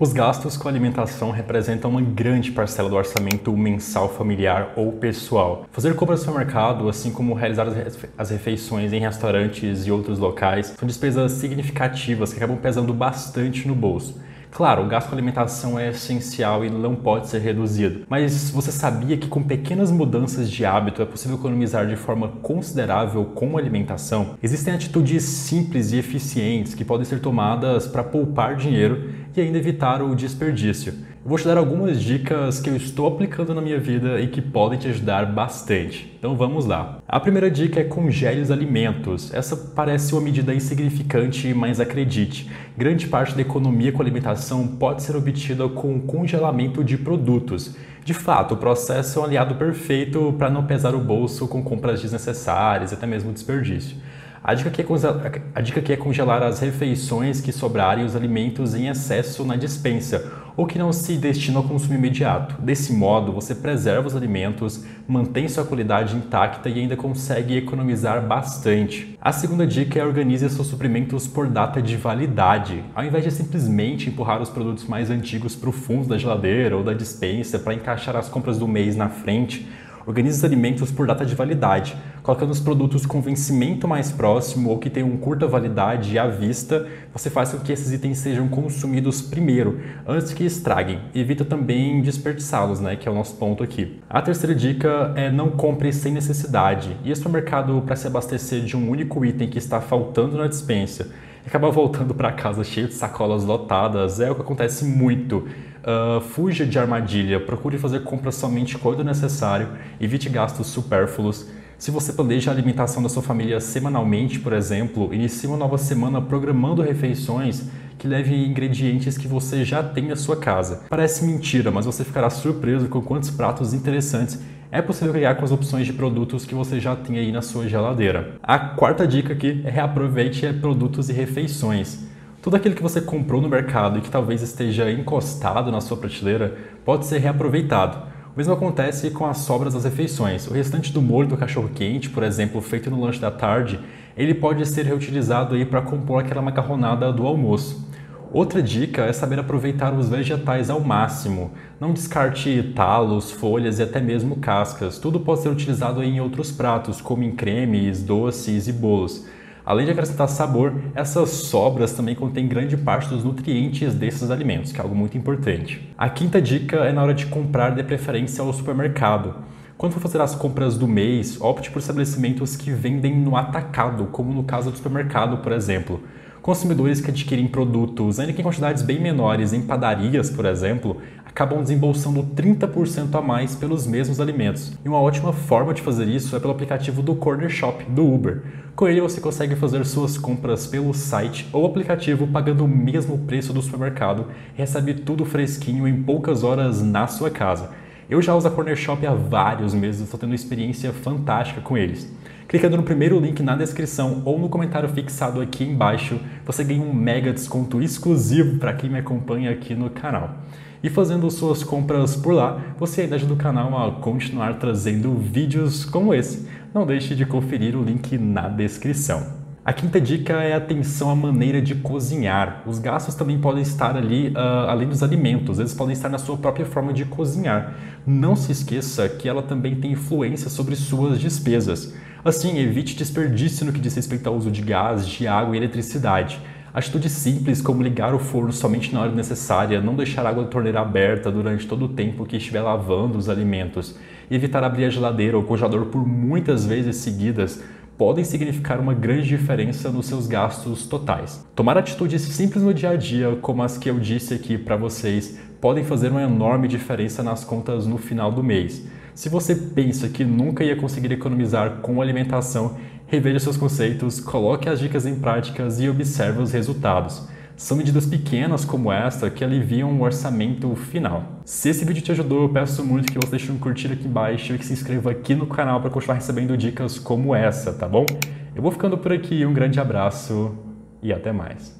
Os gastos com alimentação representam uma grande parcela do orçamento mensal familiar ou pessoal. Fazer compras no supermercado, assim como realizar as refeições em restaurantes e outros locais, são despesas significativas que acabam pesando bastante no bolso. Claro, o gasto com alimentação é essencial e não pode ser reduzido, mas você sabia que com pequenas mudanças de hábito é possível economizar de forma considerável com alimentação? Existem atitudes simples e eficientes que podem ser tomadas para poupar dinheiro e ainda evitar o desperdício. Eu vou te dar algumas dicas que eu estou aplicando na minha vida e que podem te ajudar bastante. Então vamos lá. A primeira dica é congele os alimentos. Essa parece uma medida insignificante, mas acredite, grande parte da economia com alimentação pode ser obtida com o congelamento de produtos. De fato, o processo é um aliado perfeito para não pesar o bolso com compras desnecessárias e até mesmo desperdício. A dica, aqui é a dica aqui é congelar as refeições que sobrarem os alimentos em excesso na dispensa ou que não se destinam ao consumo imediato. Desse modo, você preserva os alimentos, mantém sua qualidade intacta e ainda consegue economizar bastante. A segunda dica é organize seus suprimentos por data de validade. Ao invés de simplesmente empurrar os produtos mais antigos para o fundo da geladeira ou da dispensa para encaixar as compras do mês na frente, Organize os alimentos por data de validade, colocando os produtos com vencimento mais próximo ou que tenham curta validade à vista. Você faz com que esses itens sejam consumidos primeiro, antes que estraguem. Evita também desperdiçá-los, né, que é o nosso ponto aqui. A terceira dica é não compre sem necessidade. E esse mercado para se abastecer de um único item que está faltando na dispensa acaba voltando para casa cheio de sacolas lotadas, é o que acontece muito. Uh, fuja de armadilha, procure fazer compras somente quando necessário, evite gastos supérfluos. Se você planeja a alimentação da sua família semanalmente, por exemplo, inicie uma nova semana programando refeições que leve ingredientes que você já tem na sua casa. Parece mentira, mas você ficará surpreso com quantos pratos interessantes é possível criar com as opções de produtos que você já tem aí na sua geladeira. A quarta dica aqui é reaproveite produtos e refeições. Tudo aquilo que você comprou no mercado e que talvez esteja encostado na sua prateleira pode ser reaproveitado. O mesmo acontece com as sobras das refeições. O restante do molho do cachorro quente, por exemplo, feito no lanche da tarde, ele pode ser reutilizado aí para compor aquela macarronada do almoço. Outra dica é saber aproveitar os vegetais ao máximo. Não descarte talos, folhas e até mesmo cascas. Tudo pode ser utilizado em outros pratos, como em cremes, doces e bolos. Além de acrescentar sabor, essas sobras também contêm grande parte dos nutrientes desses alimentos, que é algo muito importante. A quinta dica é na hora de comprar de preferência ao supermercado. Quando for fazer as compras do mês, opte por estabelecimentos que vendem no atacado, como no caso do supermercado, por exemplo. Consumidores que adquirem produtos, ainda que em quantidades bem menores, em padarias, por exemplo, acabam desembolsando 30% a mais pelos mesmos alimentos. E uma ótima forma de fazer isso é pelo aplicativo do Corner Shop do Uber. Com ele você consegue fazer suas compras pelo site ou aplicativo pagando o mesmo preço do supermercado e recebe tudo fresquinho em poucas horas na sua casa. Eu já uso a Corner Shop há vários meses, estou tendo uma experiência fantástica com eles. Clicando no primeiro link na descrição ou no comentário fixado aqui embaixo, você ganha um mega desconto exclusivo para quem me acompanha aqui no canal. E fazendo suas compras por lá, você ainda ajuda o canal a continuar trazendo vídeos como esse. Não deixe de conferir o link na descrição. A quinta dica é atenção à maneira de cozinhar. Os gastos também podem estar ali uh, além dos alimentos, eles podem estar na sua própria forma de cozinhar. Não se esqueça que ela também tem influência sobre suas despesas. Assim, evite desperdício no que diz respeito ao uso de gás, de água e eletricidade. Atitudes simples como ligar o forno somente na hora necessária, não deixar a água da torneira aberta durante todo o tempo que estiver lavando os alimentos, evitar abrir a geladeira ou congelador por muitas vezes seguidas podem significar uma grande diferença nos seus gastos totais. Tomar atitudes simples no dia a dia, como as que eu disse aqui para vocês, podem fazer uma enorme diferença nas contas no final do mês. Se você pensa que nunca ia conseguir economizar com alimentação, reveja seus conceitos, coloque as dicas em práticas e observe os resultados. São medidas pequenas como esta que aliviam o orçamento final. Se esse vídeo te ajudou, eu peço muito que você deixe um curtir aqui embaixo e que se inscreva aqui no canal para continuar recebendo dicas como essa, tá bom? Eu vou ficando por aqui, um grande abraço e até mais.